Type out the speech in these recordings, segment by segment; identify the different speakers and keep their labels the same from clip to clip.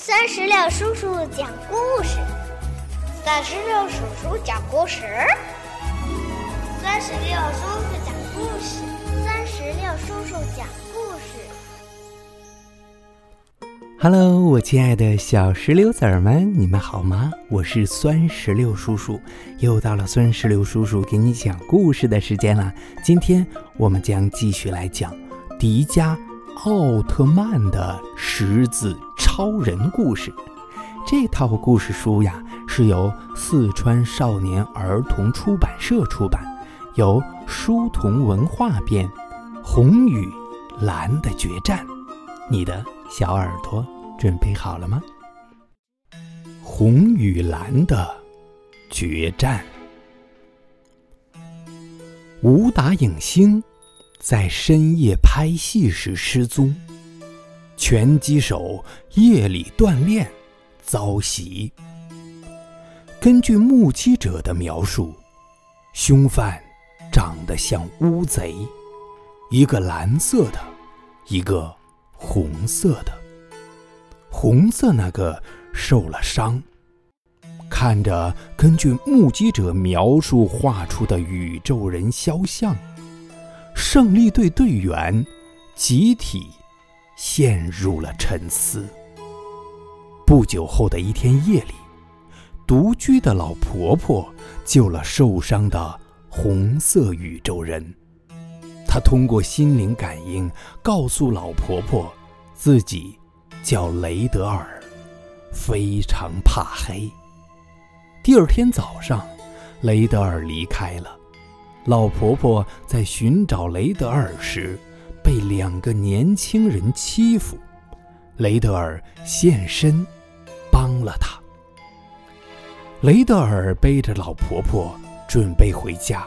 Speaker 1: 三十六叔叔讲故事，
Speaker 2: 三十六叔叔讲故事，
Speaker 1: 三十六叔叔讲故事，三十六叔叔讲故事。
Speaker 3: Hello，我亲爱的小石榴籽儿们，你们好吗？我是酸石榴叔叔，又到了酸石榴叔叔给你讲故事的时间了。今天我们将继续来讲迪迦奥特曼的十字。超人故事，这套故事书呀是由四川少年儿童出版社出版，由书童文化编，《红与蓝的决战》，你的小耳朵准备好了吗？红与蓝的决战，武打影星在深夜拍戏时失踪。拳击手夜里锻炼遭袭。根据目击者的描述，凶犯长得像乌贼，一个蓝色的，一个红色的。红色那个受了伤，看着根据目击者描述画出的宇宙人肖像，胜利队队员集体。陷入了沉思。不久后的一天夜里，独居的老婆婆救了受伤的红色宇宙人。她通过心灵感应告诉老婆婆，自己叫雷德尔，非常怕黑。第二天早上，雷德尔离开了。老婆婆在寻找雷德尔时。被两个年轻人欺负，雷德尔现身，帮了他。雷德尔背着老婆婆准备回家，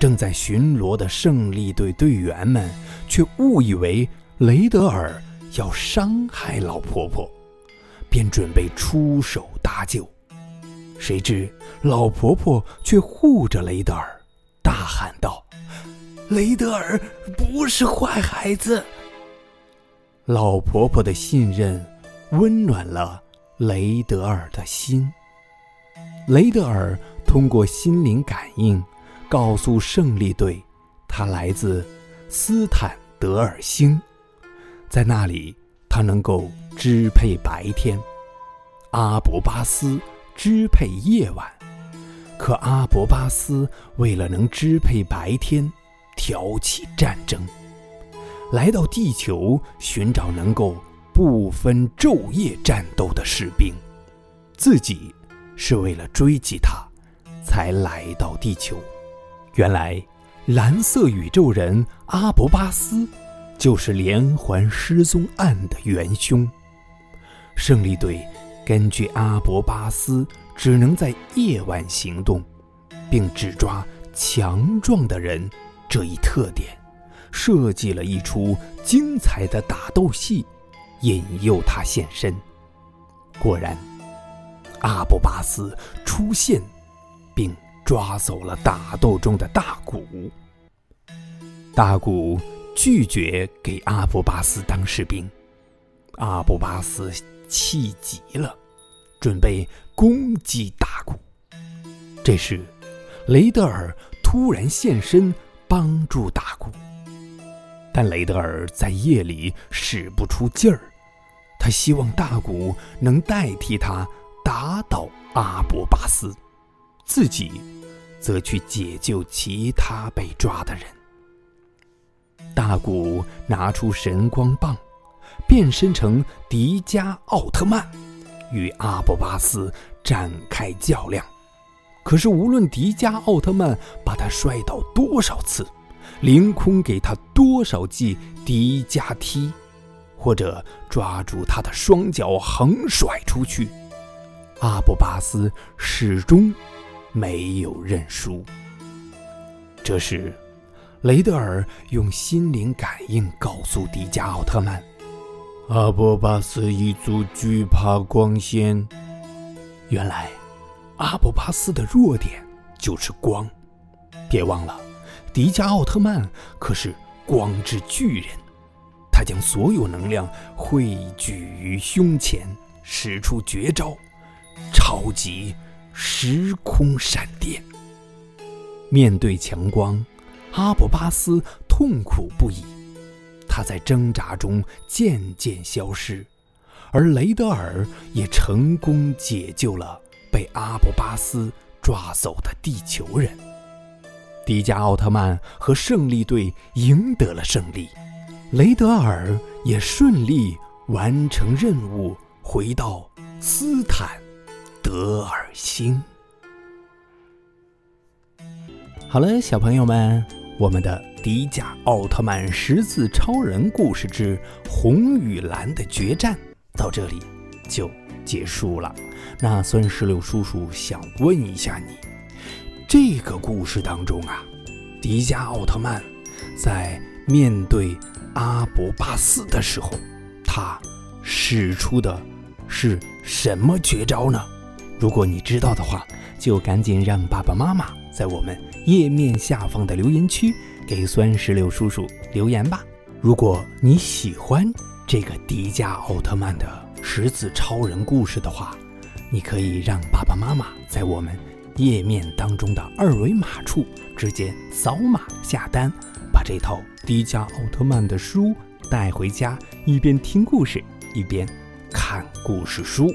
Speaker 3: 正在巡逻的胜利队队员们却误以为雷德尔要伤害老婆婆，便准备出手搭救。谁知老婆婆却护着雷德尔，大喊道。雷德尔不是坏孩子。老婆婆的信任温暖了雷德尔的心。雷德尔通过心灵感应告诉胜利队，他来自斯坦德尔星，在那里他能够支配白天，阿伯巴斯支配夜晚。可阿伯巴斯为了能支配白天。挑起战争，来到地球寻找能够不分昼夜战斗的士兵，自己是为了追击他，才来到地球。原来，蓝色宇宙人阿伯巴斯就是连环失踪案的元凶。胜利队根据阿伯巴斯只能在夜晚行动，并只抓强壮的人。这一特点，设计了一出精彩的打斗戏，引诱他现身。果然，阿布巴斯出现，并抓走了打斗中的大古。大古拒绝给阿布巴斯当士兵，阿布巴斯气急了，准备攻击大古。这时，雷德尔突然现身。帮助大古，但雷德尔在夜里使不出劲儿。他希望大古能代替他打倒阿伯巴斯，自己则去解救其他被抓的人。大古拿出神光棒，变身成迪迦奥特曼，与阿伯巴斯展开较量。可是，无论迪迦奥特曼把他摔倒多少次，凌空给他多少记迪迦踢，或者抓住他的双脚横甩出去，阿布巴斯始终没有认输。这时，雷德尔用心灵感应告诉迪迦奥特曼：“阿布巴斯一族惧怕光线。”原来。阿布巴斯的弱点就是光，别忘了，迪迦奥特曼可是光之巨人，他将所有能量汇聚于胸前，使出绝招——超级时空闪电。面对强光，阿布巴斯痛苦不已，他在挣扎中渐渐消失，而雷德尔也成功解救了被阿布巴斯抓走的地球人。迪迦奥特曼和胜利队赢得了胜利，雷德尔也顺利完成任务，回到斯坦德尔星。好了，小朋友们，我们的迪迦奥特曼十字超人故事之红与蓝的决战到这里就结束了。那酸石榴叔叔想问一下你。这个故事当中啊，迪迦奥特曼在面对阿伯巴斯的时候，他使出的是什么绝招呢？如果你知道的话，就赶紧让爸爸妈妈在我们页面下方的留言区给酸石榴叔叔留言吧。如果你喜欢这个迪迦奥特曼的十字超人故事的话，你可以让爸爸妈妈在我们。页面当中的二维码处直接扫码下单，把这套迪迦奥特曼的书带回家，一边听故事一边看故事书。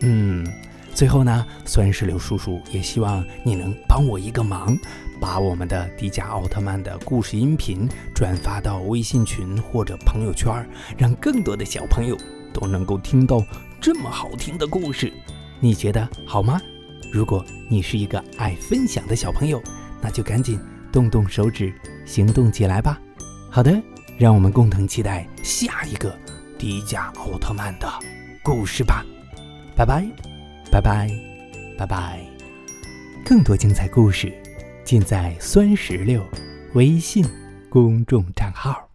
Speaker 3: 嗯，最后呢，酸石榴叔叔也希望你能帮我一个忙，把我们的迪迦奥特曼的故事音频转发到微信群或者朋友圈，让更多的小朋友都能够听到这么好听的故事。你觉得好吗？如果你是一个爱分享的小朋友，那就赶紧动动手指行动起来吧。好的，让我们共同期待下一个迪迦奥特曼的故事吧。拜拜，拜拜，拜拜。更多精彩故事尽在酸石榴微信公众账号。